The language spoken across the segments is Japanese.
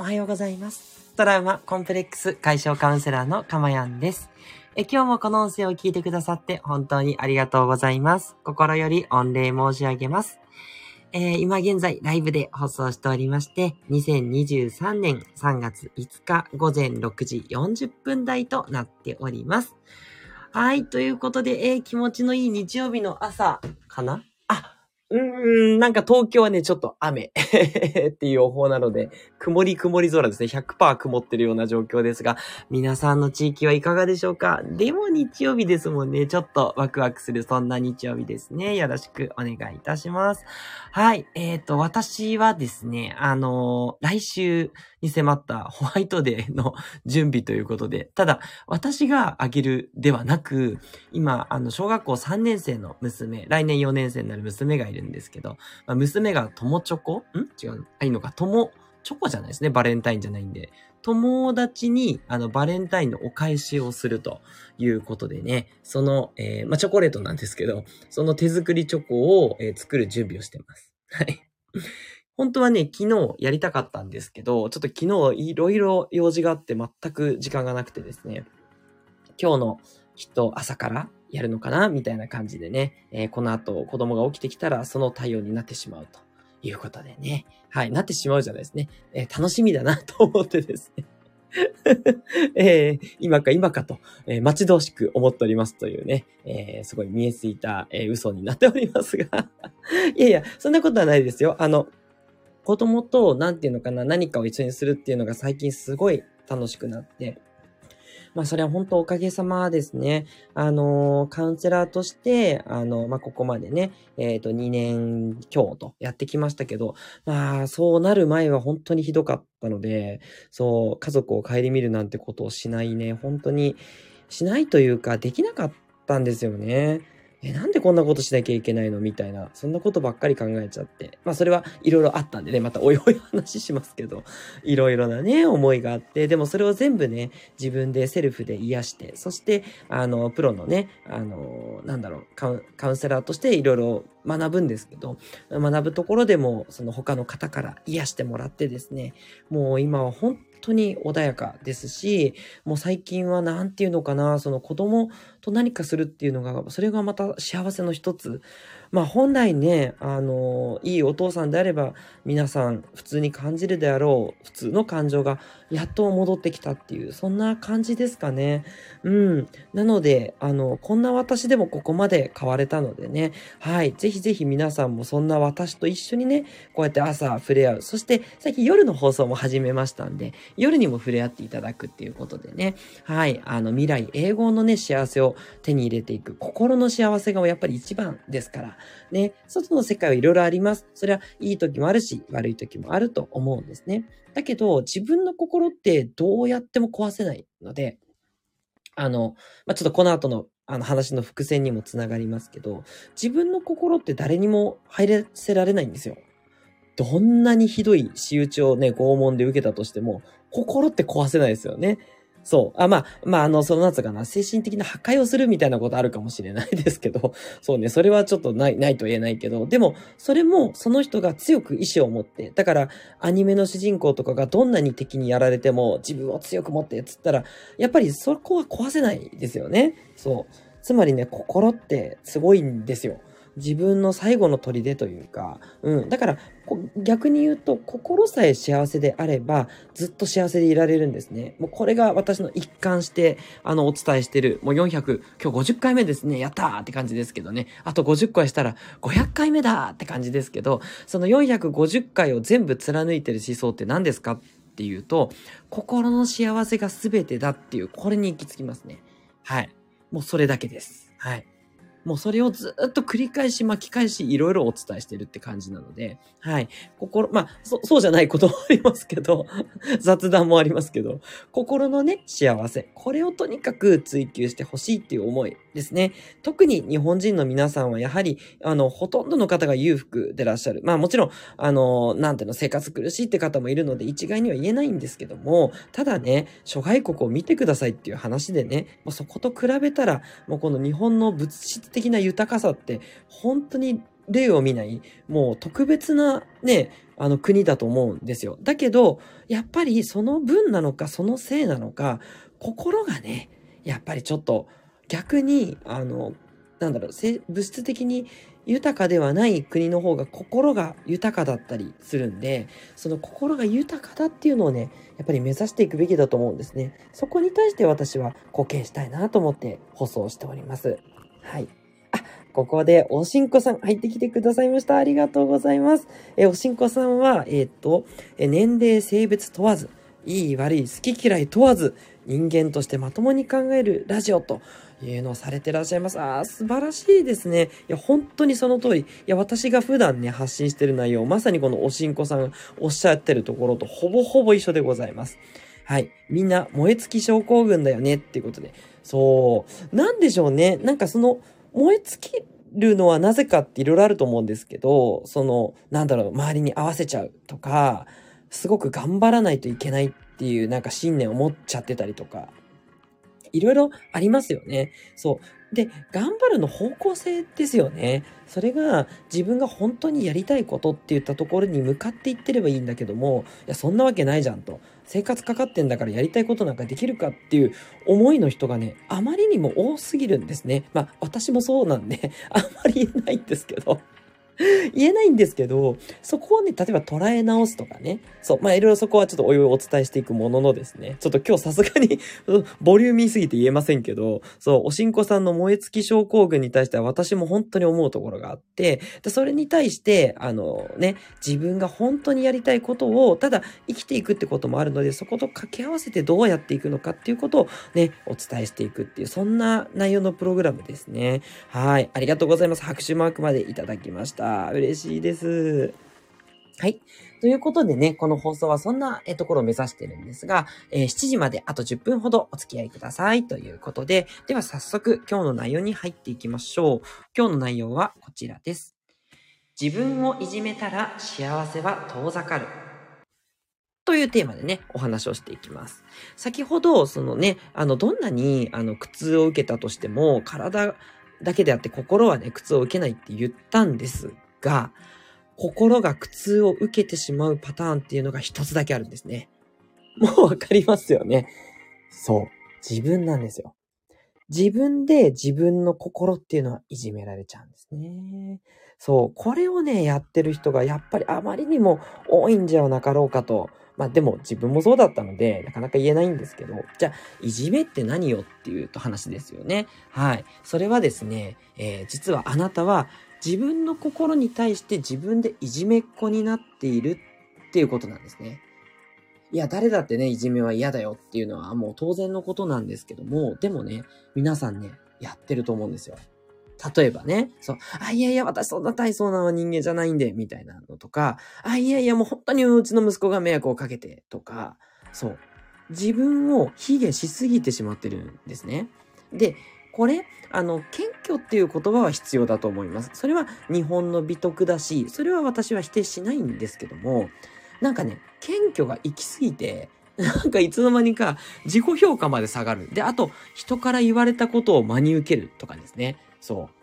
おはようございます。トラウマコンプレックス解消カウンセラーのかまやんです。え今日もこの音声を聞いてくださって本当にありがとうございます。心より御礼申し上げます。えー今現在ライブで放送しておりまして、2023年3月5日午前6時40分台となっております。はい、ということで、えー気持ちのいい日曜日の朝かな、うーん、なんか東京はね、ちょっと雨 っていう予報なので、曇り曇り空ですね。100%曇ってるような状況ですが、皆さんの地域はいかがでしょうか？でも日曜日ですもんね。ちょっとワクワクするそんな日曜日ですね。よろしくお願いいたします。はい。えっ、と、私はですね、あのー来週に迫った ホワイトデーの準備ということで、ただ、私があげるではなく、今、あの、小学校3年生の娘、来年4年生になる娘がいるんですけど、まあ、娘が友チョコ？ん？違う。あ、いいのか。友、チョコじゃないですね。バレンタインじゃないんで。友達に、あの、バレンタインのお返しをするということでね、その、えーまあ、チョコレートなんですけど、その手作りチョコを、えー作る準備をしてます。はい。本当はね、昨日やりたかったんですけど、ちょっと昨日いろいろ用事があって全く時間がなくてですね、今日のきっと朝からやるのかなみたいな感じでね、えーこの後子供が起きてきたらその対応になってしまうということでね。はい、なってしまうじゃないですね。えー楽しみだなと思ってですね。えー今か今かと、えー待ち遠しく思っておりますというね、えーすごい見えすいた、え嘘になっておりますが。いやいや、そんなことはないですよ。あの、子供と、なんていうのかな、何かを一緒にするっていうのが最近すごい楽しくなって、まあ、それは本当おかげさまですね。あの、カウンセラーとして、あの、まあ、ここまでね、えっ、と、2年強とやってきましたけど、まあ、そうなる前は本当にひどかったので、そう、家族を顧みるなんてことをしないね、本当にしないというか、できなかったんですよね。え、なんでこんなことしなきゃいけないの？みたいな、そんなことばっかり考えちゃって。まあそれはいろいろあったんでね、またおいおい話しますけど、いろいろなね、思いがあって、でもそれを全部ね、自分でセルフで癒して、そして、あの、プロのね、あの、なんだろう、カウンカウンセラーとしていろいろ学ぶんですけど、学ぶところでも、その他の方から癒してもらってですね、もう今は本当に穏やかですし、もう最近はなんていうのかな、その子供と何かするっていうのが、それがまた幸せの一つ。まあ本来ね、あの、いいお父さんであれば、皆さん普通に感じるであろう、普通の感情がやっと戻ってきたっていう、そんな感じですかね。うん。なので、あの、こんな私でもここまで変われたのでね、はい。ぜひぜひ皆さんもそんな私と一緒にね、こうやって朝触れ合う。そして、最近夜の放送も始めましたんで、夜にも触れ合っていただくっていうことでね、はい。あの、未来、英語のね、幸せを手に入れていく。心の幸せがやっぱり一番ですから。ね。外の世界はいろいろあります。それはいい時もあるし、悪い時もあると思うんですね。だけど、自分の心ってどうやっても壊せないので、あの、まあ、ちょっとこの後のあの話の伏線にもつながりますけど、自分の心って誰にも入らせられないんですよ。どんなにひどい仕打ちをね、拷問で受けたとしても、心って壊せないですよね。そう。あ、まあ、まあ、あの、そのなんつうかな、精神的な破壊をするみたいなことあるかもしれないですけど、そうね、それはちょっとない、ないと言えないけど、でも、それもその人が強く意志を持って、だから、アニメの主人公とかがどんなに敵にやられても、自分を強く持って、つったら、やっぱりそこは壊せないですよね。そう。つまりね、心ってすごいんですよ。自分の最後の砦というか、うん。だから、逆に言うと、心さえ幸せであれば、ずっと幸せでいられるんですね。もうこれが私の一貫して、あの、お伝えしてる、もう400、今日50回目ですね、やったーって感じですけどね。あと50回したら500回目だーって感じですけど、その450回を全部貫いてる思想って何ですかっていうと、心の幸せが全てだっていう、これに行き着きますね。はい。もうそれだけです。はい。もうそれをずっと繰り返し巻き返しいろいろお伝えしてるって感じなので、はい。心、まあ、そ、そうじゃないこともありますけど、雑談もありますけど、心のね、幸せ。これをとにかく追求してほしいっていう思いですね。特に日本人の皆さんはやはり、あの、ほとんどの方が裕福でらっしゃる。まあもちろん、あの、なんていうの、生活苦しいって方もいるので一概には言えないんですけども、ただね、諸外国を見てくださいっていう話でね、もうそこと比べたら、もうこの日本の物質的な豊かさって、本当に例を見ない、もう特別なね、あの国だと思うんですよ。だけど、やっぱりその分なのか、そのせいなのか、心がね、やっぱりちょっと逆に、あの、なんだろう、物質的に豊かではない国の方が心が豊かだったりするんで、その心が豊かだっていうのをね、やっぱり目指していくべきだと思うんですね。そこに対して私は貢献したいなと思って放送しております。はい。あ、ここでおしんこさん入ってきてくださいました。ありがとうございます。え、おしんこさんは、えっ、と、年齢、性別問わず、いい悪い、好き嫌い問わず、人間としてまともに考えるラジオというのをされてらっしゃいます。ああ、素晴らしいですね。いや、本当にその通り。いや、私が普段ね、発信してる内容、まさにこのおしんこさんおっしゃってるところとほぼほぼ一緒でございます。はい。みんな、燃え尽き症候群だよねっていうことで。そう。なんでしょうね。なんかその、燃え尽きるのはなぜかっていろいろあると思うんですけど、その、なんだろう、周りに合わせちゃうとか、すごく頑張らないといけないっていうなんか信念を持っちゃってたりとか、いろいろありますよね。そう。で、頑張るの方向性ですよね。それが自分が本当にやりたいことって言ったところに向かっていってればいいんだけども、いや、そんなわけないじゃんと。生活かかってんだからやりたいことなんかできるかっていう思いの人がね、あまりにも多すぎるんですね。まあ、私もそうなんで、あんまり言えないんですけど。言えないんですけど、そこをね、例えば捉え直すとかね。そう。まあ、いろいろそこはちょっとおいおいお伝えしていくもののですね。ちょっと今日さすがに ボリューミーすぎて言えませんけど、そう、おしんこさんの燃え尽き症候群に対しては私も本当に思うところがあって、でそれに対して、あのね、自分が本当にやりたいことを、ただ生きていくってこともあるので、そこと掛け合わせてどうやっていくのかっていうことをね、お伝えしていくっていう、そんな内容のプログラムですね。はい。ありがとうございます。拍手マークまでいただきました。。嬉しいです。はい。ということでね、この放送はそんなところを目指してるんですが、えー、7時まであと10分ほどお付き合いくださいということで、では早速今日の内容に入っていきましょう。今日の内容はこちらです。自分をいじめたら幸せは遠ざかる。というテーマでね、お話をしていきます。先ほど、そのね、あの、どんなに、あの、苦痛を受けたとしても、体だけであって心はね、苦痛を受けないって言ったんですが、心が苦痛を受けてしまうパターンっていうのが一つだけあるんですね。もうわかりますよね。そう。自分なんですよ。自分で自分の心っていうのはいじめられちゃうんですね。そう。これをね、やってる人がやっぱりあまりにも多いんじゃなかろうかとまあでも自分もそうだったので、なかなか言えないんですけど、じゃあ、いじめって何よっていうと話ですよね。はい。それはですね、えー、実はあなたは自分の心に対して自分でいじめっ子になっているっていうことなんですね。いや、誰だってね、いじめは嫌だよっていうのはもう当然のことなんですけども、でもね、皆さんね、やってると思うんですよ。例えばね、そう、あ、いやいや、私そんな大層な人間じゃないんで、みたいなのとか、あ、いやいや、もう本当にうちの息子が迷惑をかけて、とか、そう、自分を卑下しすぎてしまってるんですね。で、これ、あの、謙虚っていう言葉は必要だと思います。それは日本の美徳だし、それは私は否定しないんですけども、なんかね、謙虚が行き過ぎて、なんかいつの間にか自己評価まで下がる。で、あと、人から言われたことを真に受けるとかですね。そう。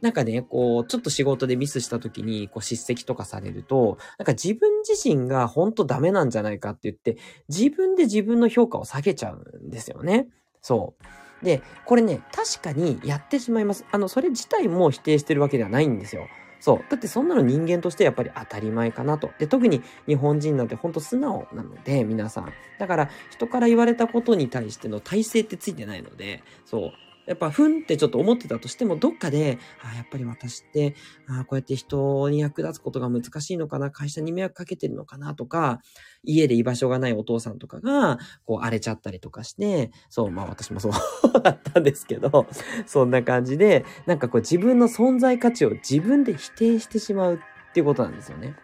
なんかね、こう、ちょっと仕事でミスした時に、こう、叱責とかされると、なんか自分自身が本当ダメなんじゃないかって言って、自分で自分の評価を下げちゃうんですよね。そう。で、これね、確かにやってしまいます。あの、それ自体も否定してるわけではないんですよ。そう。だってそんなの人間としてやっぱり当たり前かなと。で、特に日本人なんてほんと素直なので、皆さん。だから人から言われたことに対しての体制ってついてないので、そう。やっぱ、ふんってちょっと思ってたとしても、どっかで、あやっぱり私って、あこうやって人に役立つことが難しいのかな、会社に迷惑かけてるのかなとか、家で居場所がないお父さんとかが、こう荒れちゃったりとかして、そう、まあ私もそうだったんですけど、そんな感じで、なんかこう自分の存在価値を自分で否定してしまうっていうことなんですよね。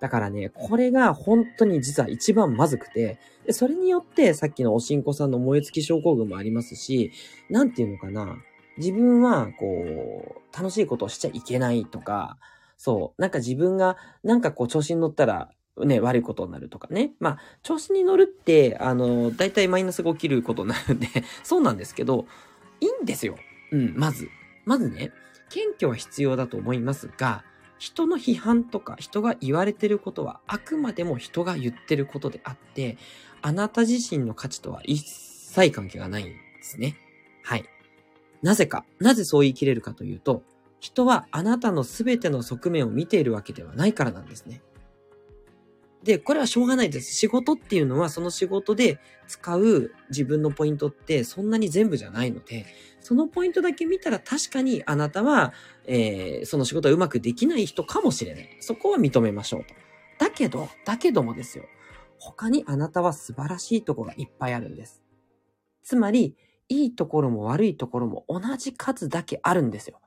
だからね、これが本当に実は一番まずくて、でそれによってさっきのおしんこさんの燃え尽き症候群もありますし、なんていうのかな、自分はこう、楽しいことをしちゃいけないとか、そう、なんか自分がなんかこう調子に乗ったらね、悪いことになるとかね。まあ、調子に乗るって、あの、大体マイナスが起きることになるんで そうなんですけど、いいんですよ。うん、まず。まずね、謙虚は必要だと思いますが、人の批判とか人が言われてることはあくまでも人が言ってることであって、あなた自身の価値とは一切関係がないんですね。はい。なぜか、なぜそう言い切れるかというと、人はあなたの全ての側面を見ているわけではないからなんですね。で、これはしょうがないです。仕事っていうのはその仕事で使う自分のポイントってそんなに全部じゃないので、そのポイントだけ見たら確かにあなたは、えー、その仕事はうまくできない人かもしれない。そこは認めましょうと。だけど、だけどもですよ。他にあなたは素晴らしいところがいっぱいあるんです。つまり、いいところも悪いところも同じ数だけあるんですよ。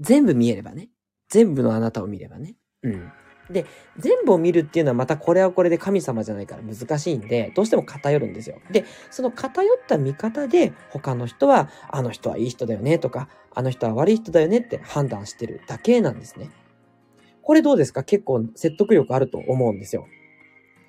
全部見えればね。全部のあなたを見ればね。うん。で、全部を見るっていうのはまたこれはこれで神様じゃないから難しいんで、どうしても偏るんですよ。で、その偏った見方で他の人は、あの人はいい人だよねとか、あの人は悪い人だよねって判断してるだけなんですね。これどうですか？結構説得力あると思うんですよ。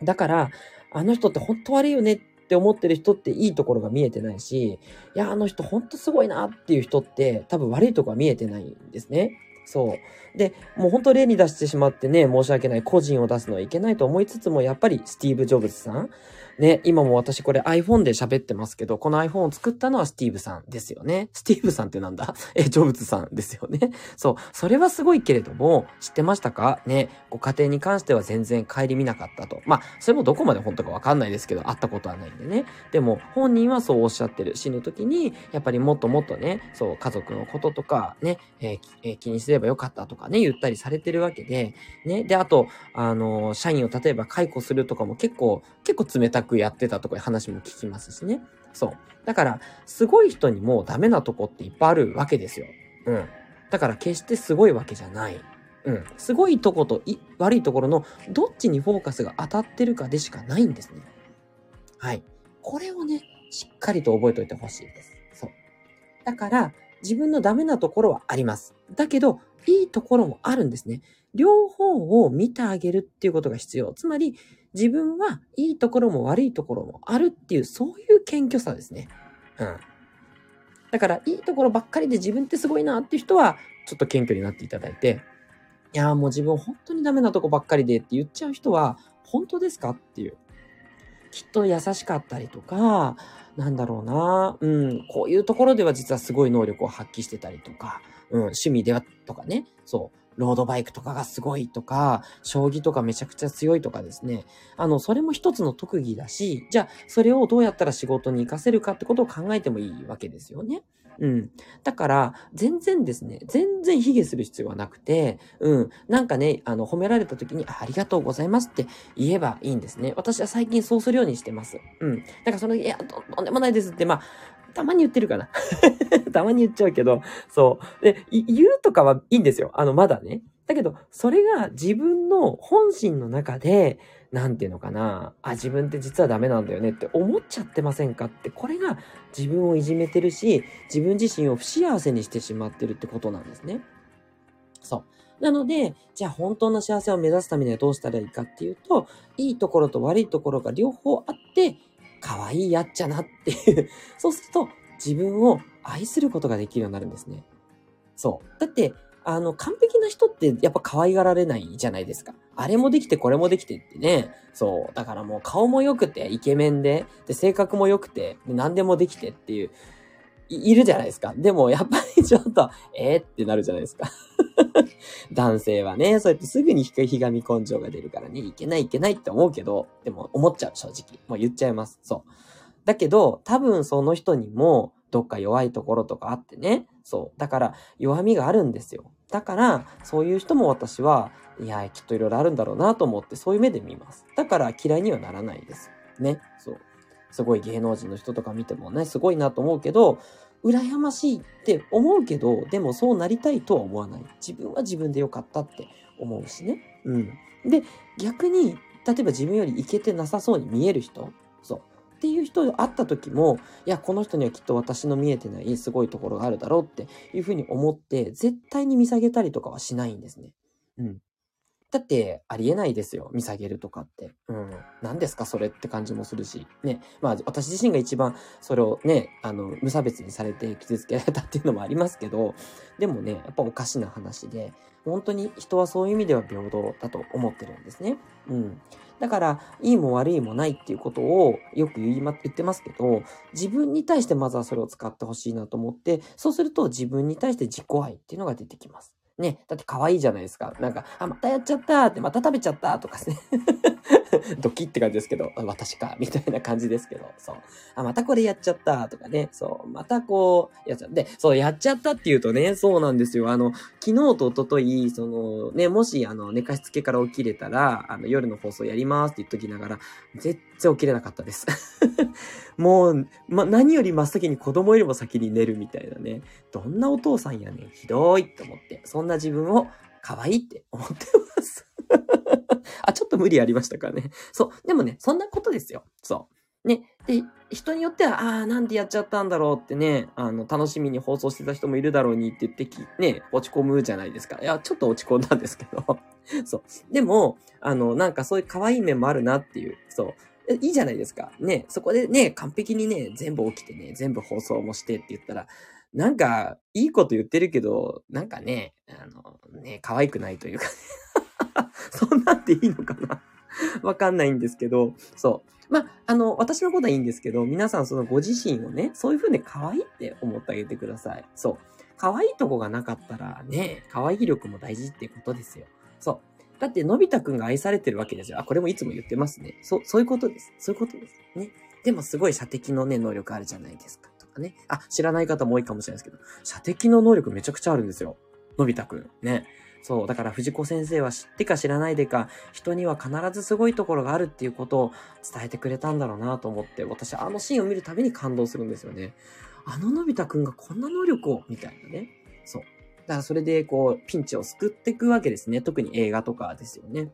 だから、あの人って本当悪いよねって思ってる人っていいところが見えてないし、いや、あの人本当すごいなっていう人って多分悪いところが見えてないんですね。そう。で、もう本当例に出してしまってね、申し訳ない。個人を出すのはいけないと思いつつも、やっぱりスティーブ・ジョブズさん、ね、今も私これ iPhone で喋ってますけど、この iPhone を作ったのはスティーブさんですよね。スティーブさんってなんだ？え、ジョブズさんですよね。そう。それはすごいけれども、知ってましたか？ね、ご家庭に関しては全然顧みなかったと。まあ、それもどこまで本当かわかんないですけど、会ったことはないんでね。でも、本人はそうおっしゃってる。死ぬ時に、やっぱりもっともっとね、そう、家族のこととか、ね、えーえー、気にすればよかったとかね、言ったりされてるわけで、ね。で、あと、あの、社員を例えば解雇するとかも結構、結構冷たくやってたとかいう話も聞きますしね。そう。だから、すごい人にもダメなとこっていっぱいあるわけですよ。うん。だから決してすごいわけじゃない。うん。すごいとこと悪いところのどっちにフォーカスが当たってるかでしかないんですね。はい。これをね、しっかりと覚えておいてほしいです。そう。だから、自分のダメなところはあります。だけど、いいところもあるんですね。両方を見てあげるっていうことが必要。つまり、自分はいいところも悪いところもあるっていう、そういう謙虚さですね。うん。だから、いいところばっかりで自分ってすごいなっていう人は、ちょっと謙虚になっていただいて、いやもう自分本当にダメなとこばっかりでって言っちゃう人は、本当ですかっていう。きっと優しかったりとか、なんだろうな、うん、こういうところでは実はすごい能力を発揮してたりとか、うん、趣味ではとかね、そう、ロードバイクとかがすごいとか、将棋とかめちゃくちゃ強いとかですね。あの、それも一つの特技だし、じゃあ、それをどうやったら仕事に活かせるかってことを考えてもいいわけですよね。うん。だから、全然ですね、全然卑下する必要はなくて、うん。なんかね、あの、褒められた時に、ありがとうございますって言えばいいんですね。私は最近そうするようにしてます。うん。だからその、いや、とんでもないですって、まあ、たまに言ってるかな たまに言っちゃうけど、そう。で、言うとかはいいんですよ。あの、まだね。だけど、それが自分の本心の中で、なんていうのかな、あ、自分って実はダメなんだよねって思っちゃってませんかって、これが自分をいじめてるし、自分自身を不幸せにしてしまってるってことなんですね。そう。なので、じゃあ本当の幸せを目指すためにはどうしたらいいかっていうと、いいところと悪いところが両方あって、可愛いやっちゃなっていうそうすると、自分を愛することができるようになるんですね。そう。だって、あの、完璧な人ってやっぱ可愛がられないじゃないですか。あれもできてこれもできてってね。そう。だからもう顔も良くて、イケメンで、で、性格も良くて、で何でもできてっていう、いるじゃないですか。でも、やっぱりちょっと、えー、ってなるじゃないですか。男性はね、そうやってすぐにひがみ根性が出るからね、いけないいけないって思うけど、でも思っちゃう、正直。もう言っちゃいます。そう。だけど、多分その人にも、どっか弱いところとかあってね。そう。だから弱みがあるんですよ。だから、そういう人も私は、いや、きっといろいろあるんだろうなと思って、そういう目で見ます。だから嫌いにはならないです。ね。そう。すごい芸能人の人とか見てもね、すごいなと思うけど、羨ましいって思うけど、でもそうなりたいとは思わない。自分は自分でよかったって思うしね。うん。で、逆に、例えば自分よりイケてなさそうに見える人、っていう人と会った時も、いや、この人にはきっと私の見えてないすごいところがあるだろうっていうふうに思って、絶対に見下げたりとかはしないんですね。うん。だってありえないですよ。見下げるとかって。うん。何ですかそれって感じもするし。ね。まあ私自身が一番それをね、あの、無差別にされて傷つけられたっていうのもありますけど、でもね、やっぱおかしな話で、本当に人はそういう意味では平等だと思ってるんですね。うん。だから、いいも悪いもないっていうことをよく言いま、言ってますけど、自分に対してまずはそれを使ってほしいなと思って、そうすると自分に対して自己愛っていうのが出てきます。ね、だって可愛いじゃないですか。なんか、あ、またやっちゃったって、また食べちゃったとかですね。ドキって感じですけど、私か、みたいな感じですけど、そう。あ、またこれやっちゃったとかね、そう。またこう、やっちゃって、そう、やっちゃったって言うとね、そうなんですよ。あの、昨日と一昨日その、ね、もし、あの、寝かしつけから起きれたら、あの、夜の放送やりますって言っときながら、絶対起きれなかったです。もう、ま、何より真っ先に子供よりも先に寝るみたいなね。どんなお父さんやねん。ひどいって思って。そんな自分を可愛いって思ってます。あ、ちょっと無理ありましたかね。そう。でもね、そんなことですよ。そう。ね。で、人によっては、ああ、なんでやっちゃったんだろうってね、あの、楽しみに放送してた人もいるだろうにって言ってき、ね、落ち込むじゃないですか。いや、ちょっと落ち込んだんですけど。そう。でも、あの、なんかそういう可愛い面もあるなっていう、そう。いいじゃないですか。ね、そこでね、完璧にね、全部起きてね、全部放送もしてって言ったら、なんか、いいこと言ってるけど、なんかね、あの、ね、可愛くないというか、ね、そんなんでいいのかな？わかんないんですけど、そう。まあ、あの、私のことはいいんですけど、皆さんそのご自身をね、そういう風に可愛いって思ってあげてください。そう。可愛いとこがなかったらね、可愛い力も大事ってことですよ。そう。だって、のび太くんが愛されてるわけですよ。あ、これもいつも言ってますね。そう、そういうことです。そういうことです。ね。でもすごい射的のね、能力あるじゃないですか。とかね。あ、知らない方も多いかもしれないですけど、射的の能力めちゃくちゃあるんですよ。のび太くん。ね。そう。だから藤子先生は知ってか知らないでか、人には必ずすごいところがあるっていうことを伝えてくれたんだろうなと思って、私あのシーンを見るたびに感動するんですよね。あののび太くんがこんな能力を、みたいなね。そう。だからそれでこう、ピンチを救っていくわけですね。特に映画とかですよね。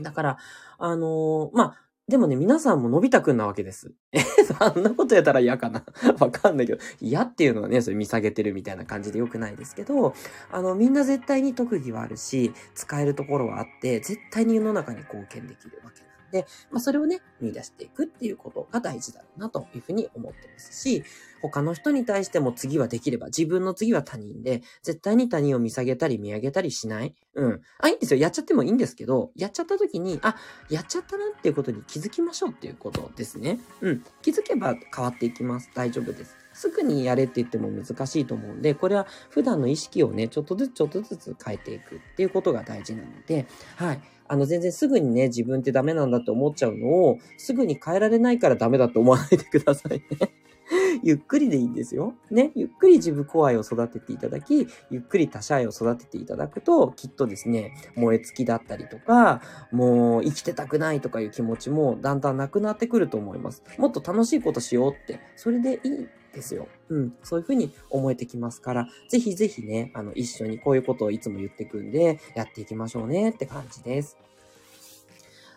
だから、あのー、まあ、でもね、皆さんものび太くんなわけです。え、そんなことやったら嫌かな。わかんないけど、嫌っていうのはね、それ見下げてるみたいな感じで良くないですけど、あの、みんな絶対に特技はあるし、使えるところはあって、絶対に世の中に貢献できるわけですで、まあ、それをね、見出していくっていうことが大事だろうなというふうに思ってますし、他の人に対しても次はできれば、自分の次は他人で、絶対に他人を見下げたり見上げたりしない。うん。あ、いいんですよ。やっちゃってもいいんですけど、やっちゃった時に、あ、やっちゃったなっていうことに気づきましょうっていうことですね。うん。気づけば変わっていきます。大丈夫です。すぐにやれって言っても難しいと思うんで、これは普段の意識をね、ちょっとずつちょっとずつ変えていくっていうことが大事なので、はい。あの、全然すぐにね、自分ってダメなんだって思っちゃうのを、すぐに変えられないからダメだと思わないでくださいね。ゆっくりでいいんですよ。ね。ゆっくり自分子愛を育てていただき、ゆっくり他者愛を育てていただくと、きっとですね、燃え尽きだったりとか、もう生きてたくないとかいう気持ちもだんだんなくなってくると思います。もっと楽しいことしようって、それでいいですよ。うん。そういうふうに思えてきますから、ぜひぜひね、あの、一緒にこういうことをいつも言ってくんで、やっていきましょうねって感じです。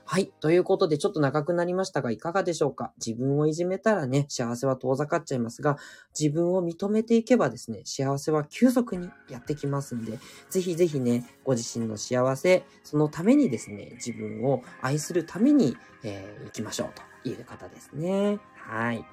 はい。ということで、ちょっと長くなりましたが、いかがでしょうか？自分をいじめたらね、幸せは遠ざかっちゃいますが、自分を認めていけばですね、幸せは急速にやってきますんで、ぜひぜひね、ご自身の幸せ、そのためにですね、自分を愛するために、えー、行きましょうという方ですね。はい。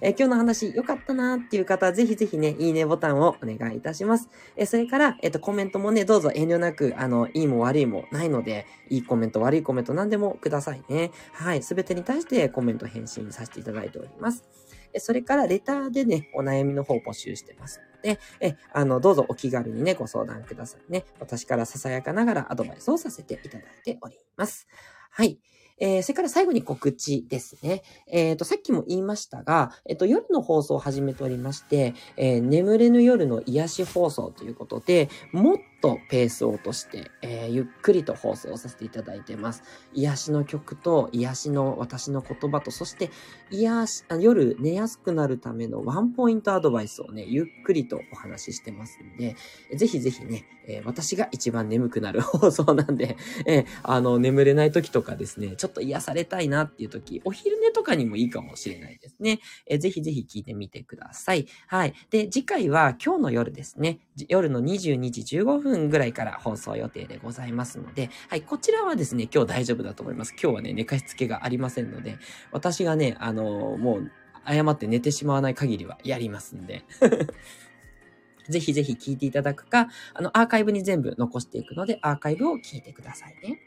え今日の話良かったなっていう方はぜひぜひね、いいねボタンをお願いいたします。えそれから、えっ、と、コメントもね、どうぞ遠慮なく、あの、いいも悪いもないので、いいコメント、悪いコメント何でもくださいね。はい。すべてに対してコメント返信させていただいております。えそれから、レターでね、お悩みの方募集してますので、え、あの、どうぞお気軽にね、ご相談くださいね。私からささやかながらアドバイスをさせていただいております。はい。えー、それから最後に告知ですね。えっ、ー、と、さっきも言いましたが、えっ、ー、と、夜の放送を始めておりまして、え眠れぬ夜の癒し放送ということで、もっとペースを落として、えゆっくりと放送させていただいてます。癒しの曲と、癒しの私の言葉と、そして、癒し、あ夜寝やすくなるためのワンポイントアドバイスをね、ゆっくりとお話ししてますんで、ぜひぜひね、え私が一番眠くなる放送なんで、えあの、眠れない時とかですね、ちょっと癒されたいなっていう時、お昼寝とかにもいいかもしれないですね。えー、ぜひぜひ聞いてみてください。はい。で、次回は今日の夜ですね。夜の22時15分分ぐらいから放送予定でございますので、はい、こちらはですね、今日大丈夫だと思います。今日はね、寝かしつけがありませんので、私がね、あのー、もう、誤って寝てしまわない限りはやりますんで。ぜひぜひ聞いていただくか、あの、アーカイブに全部残していくので、アーカイブを聞いてくださいね。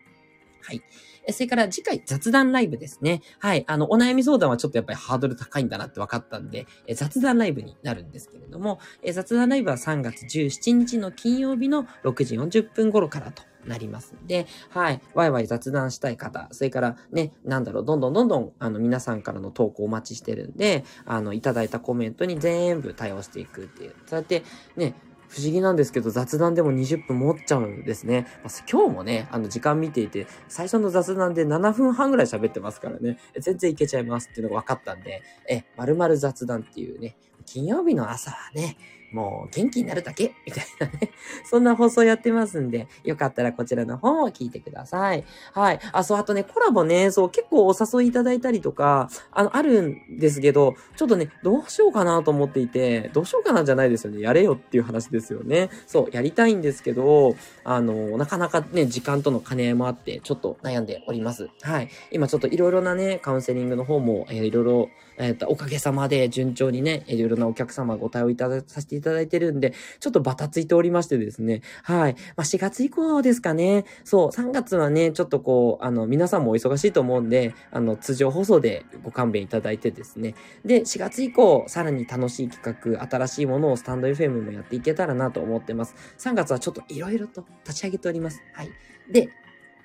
はい。それから次回雑談ライブですね。はい。あの、お悩み相談はちょっとやっぱりハードル高いんだなって分かったんで、え雑談ライブになるんですけれども、え雑談ライブは3月17日の金曜日の6時40分頃からとなりますんで、はい。ワイワイ雑談したい方、それからね、なんだろう、どんどんどんどん、あの、皆さんからの投稿お待ちしてるんで、あの、いただいたコメントに全部対応していくっていう。そうやって、ね、不思議なんですけど、雑談でも20分持っちゃうんですね。まあ、今日もね、あの、時間見ていて、最初の雑談で7分半ぐらい喋ってますからね、全然いけちゃいますっていうのが分かったんで、え、まる雑談っていうね、金曜日の朝はね、もう元気になるだけ？みたいなね。そんな放送やってますんで、よかったらこちらの方を聞いてください。はい。あ、そう、あとね、コラボね、そう、結構お誘いいただいたりとか、あの、あるんですけど、ちょっとね、どうしようかなと思っていて、どうしようかなじゃないですよね。やれよっていう話ですよね。そう、やりたいんですけど、あの、なかなかね、時間との兼ね合いもあって、ちょっと悩んでおります。はい。今ちょっといろいろなね、カウンセリングの方も、え、いろいろ、えっ、ー、と、おかげさまで順調にね、いろいろなお客様ご対応いたださせていただいてるんで、ちょっとバタついておりましてですね。はい。まあ、4月以降ですかね。そう、3月はね、ちょっとこう、あの、皆さんもお忙しいと思うんで、あの、通常放送でご勘弁いただいてですね。で、4月以降、さらに楽しい企画、新しいものをスタンド FM もやっていけたらなと思ってます。3月はちょっといろいろと立ち上げております。はい。で、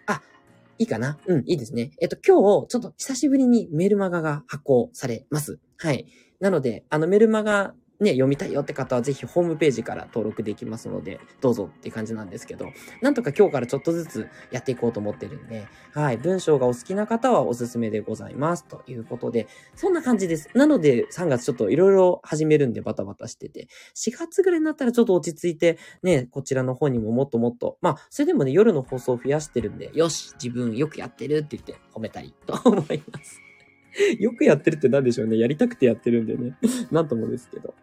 あ、いいかな？うん、いいですね。えっと、今日、ちょっと久しぶりにメルマガが発行されます。はい。なので、あのメルマガね、読みたいよって方はぜひホームページから登録できますので、どうぞって感じなんですけど、なんとか今日からちょっとずつやっていこうと思ってるんで、はい、文章がお好きな方はおすすめでございます。ということで、そんな感じです。なので、3月ちょっといろいろ始めるんでバタバタしてて、4月ぐらいになったらちょっと落ち着いて、ね、こちらの方にももっともっと、まあ、それでもね、夜の放送を増やしてるんで、よし、自分よくやってるって言って褒めたいと思います。よくやってるって何でしょうね。やりたくてやってるんでね。なんともですけど。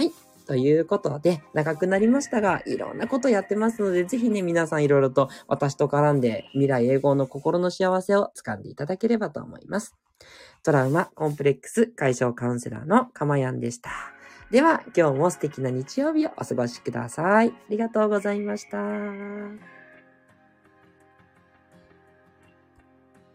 はい。ということで、長くなりましたが、いろんなことやってますので、ぜひね、皆さんいろいろと私と絡んで、未来永劫の心の幸せを掴んでいただければと思います。トラウマ、コンプレックス解消カウンセラーのかまやんでした。では、今日も素敵な日曜日をお過ごしください。ありがとうございました。